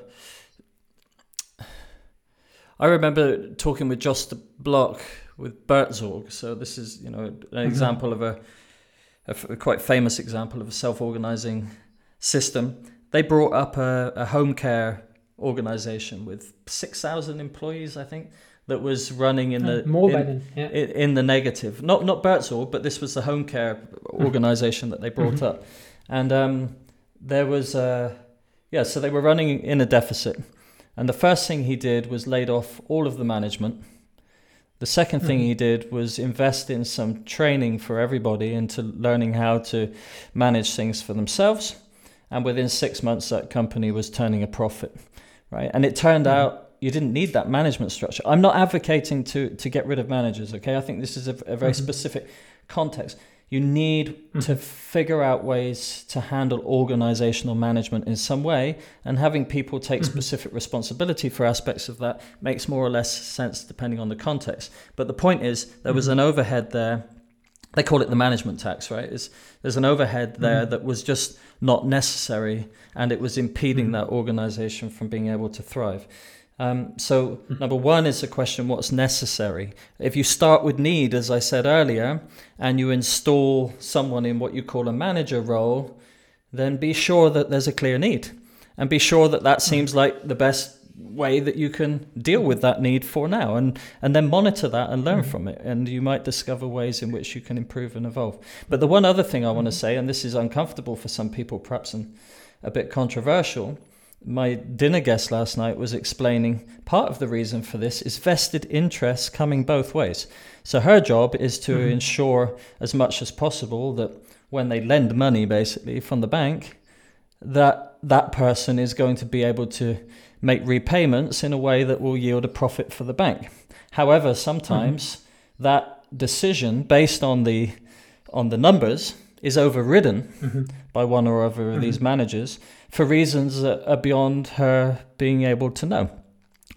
I remember talking with Just Block with Buurtzorg. So this is, you know, an mm-hmm. example of a, a, quite famous example of a self organizing system. They brought up a, a home care organization with 6,000 employees, I think that was running in the more in, then, yeah. in the negative. Not not Buurtzorg, but this was the home care organization that they brought mm-hmm. up, and um, there was uh, yeah, so they were running in a deficit, and the first thing he did was laid off all of the management. The 2nd thing he did was invest in some training for everybody into learning how to manage things for themselves. And within six months, that company was turning a profit, right? And it turned out you didn't need that management structure. I'm not advocating to to get rid of managers. Okay, I think this is a, a very mm-hmm. specific context. You need mm-hmm. to figure out ways to handle organizational management in some way, and having people take mm-hmm. specific responsibility for aspects of that makes more or less sense depending on the context. But the point is, there was an overhead there. They call it the management tax, right? It's, there's an overhead there that was just not necessary, and it was impeding that organization from being able to thrive. Um, so, number one is the question what's necessary? If you start with need, as I said earlier, and you install someone in what you call a manager role, then be sure that there's a clear need. And be sure that that seems mm. like the best way that you can deal with that need for now and and then monitor that and learn mm. from it. And you might discover ways in which you can improve and evolve. But the one other thing i want to mm. say and this is uncomfortable for some people perhaps and a bit controversial my dinner guest last night was explaining part of the reason for this is vested interests coming both ways. So her job is to mm-hmm. ensure as much as possible that when they lend money basically from the bank that that person is going to be able to make repayments in a way that will yield a profit for the bank. However, sometimes mm-hmm. that decision based on the on the numbers is overridden mm-hmm. by one or other of these mm-hmm. managers for reasons that are beyond her being able to know.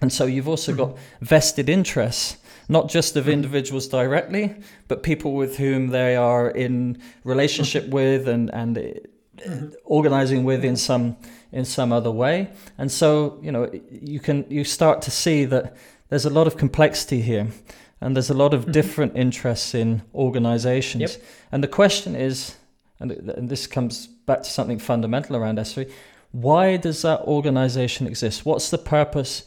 And so you've also mm-hmm. got vested interests, not just of individuals directly, but people with whom they are in relationship with and, and uh, organizing with in some in some other way. And so, you know, you can you start to see that there's a lot of complexity here and there's a lot of mm-hmm. different interests in organizations. Yep. And the question is, and, and this comes back to something fundamental around S3, why does that organization exist? What's the purpose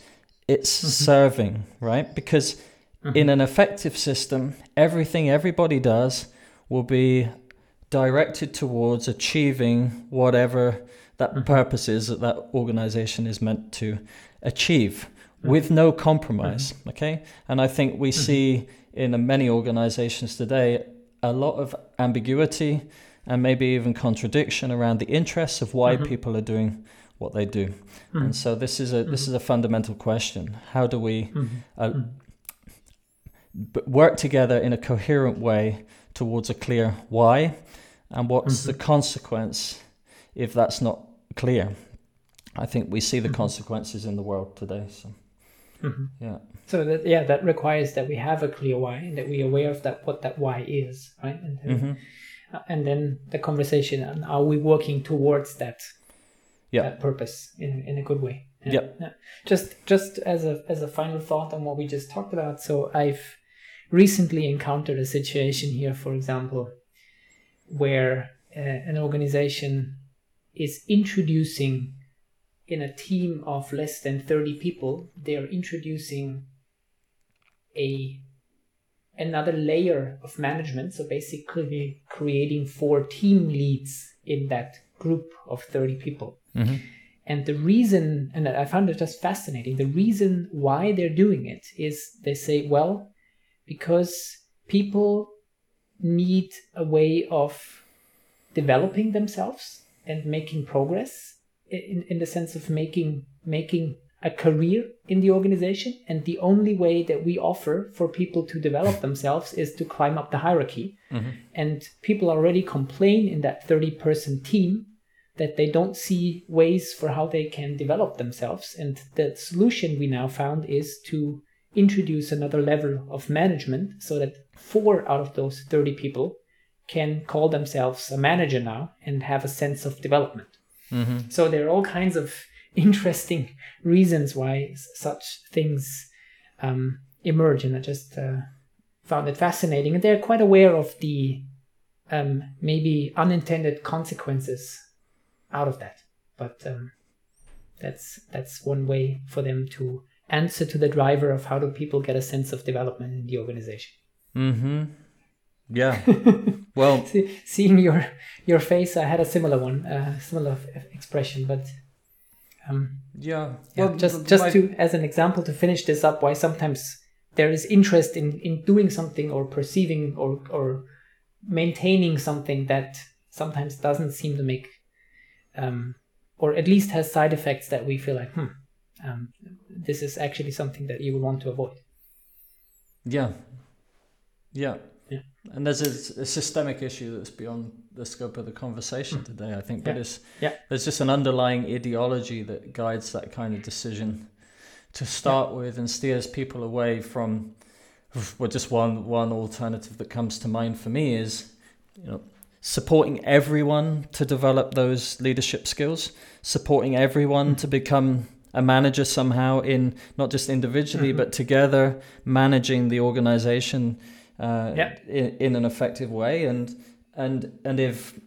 it's mm-hmm. serving, right? Because mm-hmm. in an effective system, everything everybody does will be directed towards achieving whatever that purpose is that that organization is meant to achieve Mm-hmm. with no compromise mm-hmm. okay? And i think we mm-hmm. see in many organizations today a lot of ambiguity and maybe even contradiction around the interests of why people are doing what they do. And so this is a this is a fundamental question. How do we uh, b- work together in a coherent way towards a clear why? And what's the consequence if that's not clear? I think we see the consequences in the world today so yeah So that yeah, that requires that we have a clear why and that we are aware of that what that why is, right? And then, uh, and then the conversation and are we working towards that yeah that purpose in in a good way? Yep. Yeah. Just just as a as a final thought on what we just talked about. So I've recently encountered a situation here, for example, where uh, an organization is introducing in a team of less than 30 people they are introducing a another layer of management. So basically creating four team leads in that group of 30 people. Mm-hmm. And the reason and i found it just fascinating the reason why they're doing it is they say well because people need a way of developing themselves and making progress in, in the sense of making making a career in the organization. And the only way that we offer for people to develop themselves is to climb up the hierarchy. Mm-hmm. And people already complain in that 30 person team that they don't see ways for how they can develop themselves. And the solution we now found is to introduce another level of management so that four out of those 30 people can call themselves a manager now and have a sense of development so there are all kinds of interesting reasons why s- such things um, emerge, and I just uh, found it fascinating. And they're quite aware of the um, maybe unintended consequences out of that. But um, that's that's one way for them to answer to the driver of how do people get a sense of development in the organization. mm-hmm yeah well See, seeing your your face, I had a similar one, uh, similar f- expression, but. Um, yeah Yeah, well just just my- to as an example to finish this up, why sometimes there is interest in in doing something or perceiving or or maintaining something that sometimes doesn't seem to make um, or at least has side effects that we feel like hmm um, this is actually something that you would want to avoid Yeah. Yeah. Yeah. And there's a, a systemic issue that's beyond the scope of the conversation today, I think. But. Yeah. it's Yeah. there's just an underlying ideology that guides that kind of decision to start with and steers people away from well just one one alternative that comes to mind for me is you know supporting everyone to develop those leadership skills, supporting everyone to become a manager somehow in not just individually Mhm. but together managing the organization uh, Yeah. in, in an effective way and and and if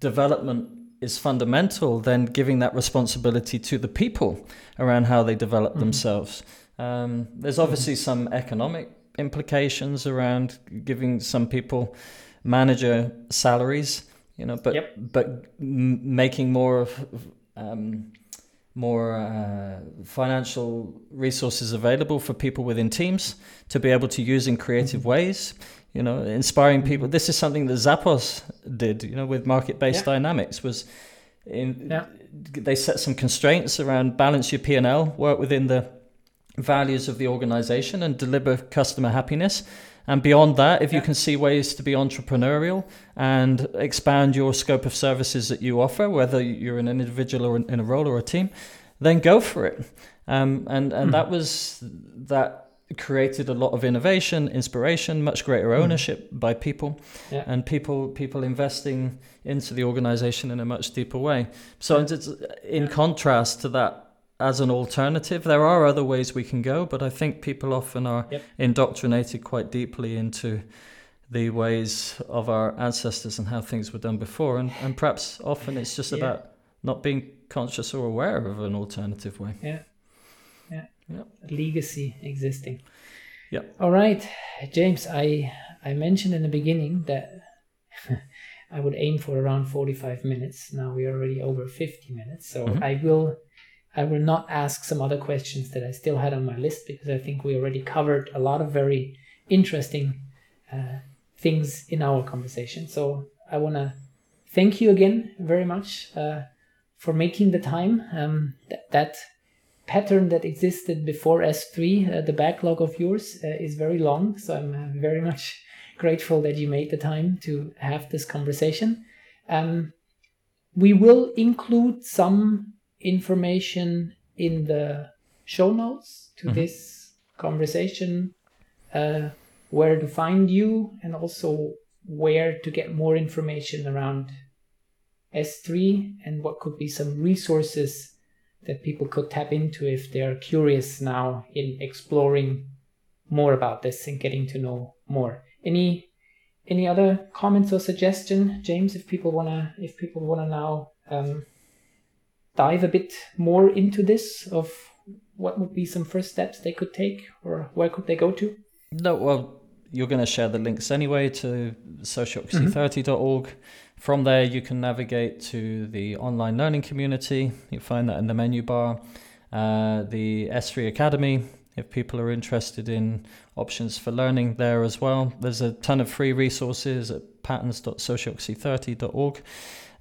development is fundamental then giving that responsibility to the people around how they develop Mhm. themselves um, there's obviously some economic implications around giving some people manager salaries you know but Yep. but m- making more of um, more uh, financial resources available for people within teams to be able to use in creative Mm-hmm. ways you know inspiring people this is something that zappos did you know with market-based Yeah. dynamics was in Yeah. they set some constraints around balance your p&l work within the values of the organization and deliver customer happiness and beyond that if you can see ways to be entrepreneurial and expand your scope of services that you offer whether you're an individual or in a role or a team then go for it um, and and Hmm. that was that created a lot of innovation inspiration much greater Hmm. ownership by people Yeah. and people people investing into the organization in a much deeper way so it's, in Yeah. contrast to that as an alternative there are other ways we can go but i think people often are Yep. indoctrinated quite deeply into the ways of our ancestors and how things were done before and, and perhaps often it's just Yeah. about not being conscious or aware of an alternative way Yeah. Yeah. Yeah. Legacy existing. Yeah. All right, James. I I mentioned in the beginning that I would aim for around forty-five minutes. Now we are already over fifty minutes, so Mhm. I will I will not ask some other questions that I still had on my list because I think we already covered a lot of very interesting uh, things in our conversation. So I want to thank you again very much uh, for making the time. Um, that, that pattern that existed before S3, uh, the backlog of yours, uh, is very long. So I'm very much grateful that you made the time to have this conversation. Um, we will include some information in the show notes to Mhm. this conversation, uh, where to find you, and also where to get more information around S3 and what could be some resources that people could tap into if they're curious now in exploring more about this and getting to know more. Any any other comments or suggestion, James? If people wanna if people wanna now um, dive a bit more into this of what would be some first steps they could take or where could they go to? No, well, you're going to share the links anyway to sociocracy30.org. From there, you can navigate to the online learning community. You find that in the menu bar. Uh, the S3 Academy, if people are interested in options for learning there as well. There's a ton of free resources at patterns.sociocracy30.org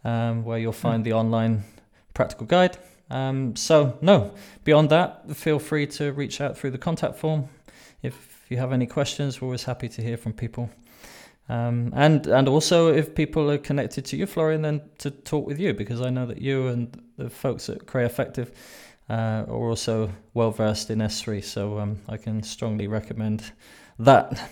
um, where you'll find the online practical guide. Um, so, no, beyond that, feel free to reach out through the contact form if you have any questions, we're always happy to hear from people. Um, and and also if people are connected to you, Florian, then to talk with you because I know that you and the folks at Cray Effective uh, are also well versed in S3, so um, I can strongly recommend that.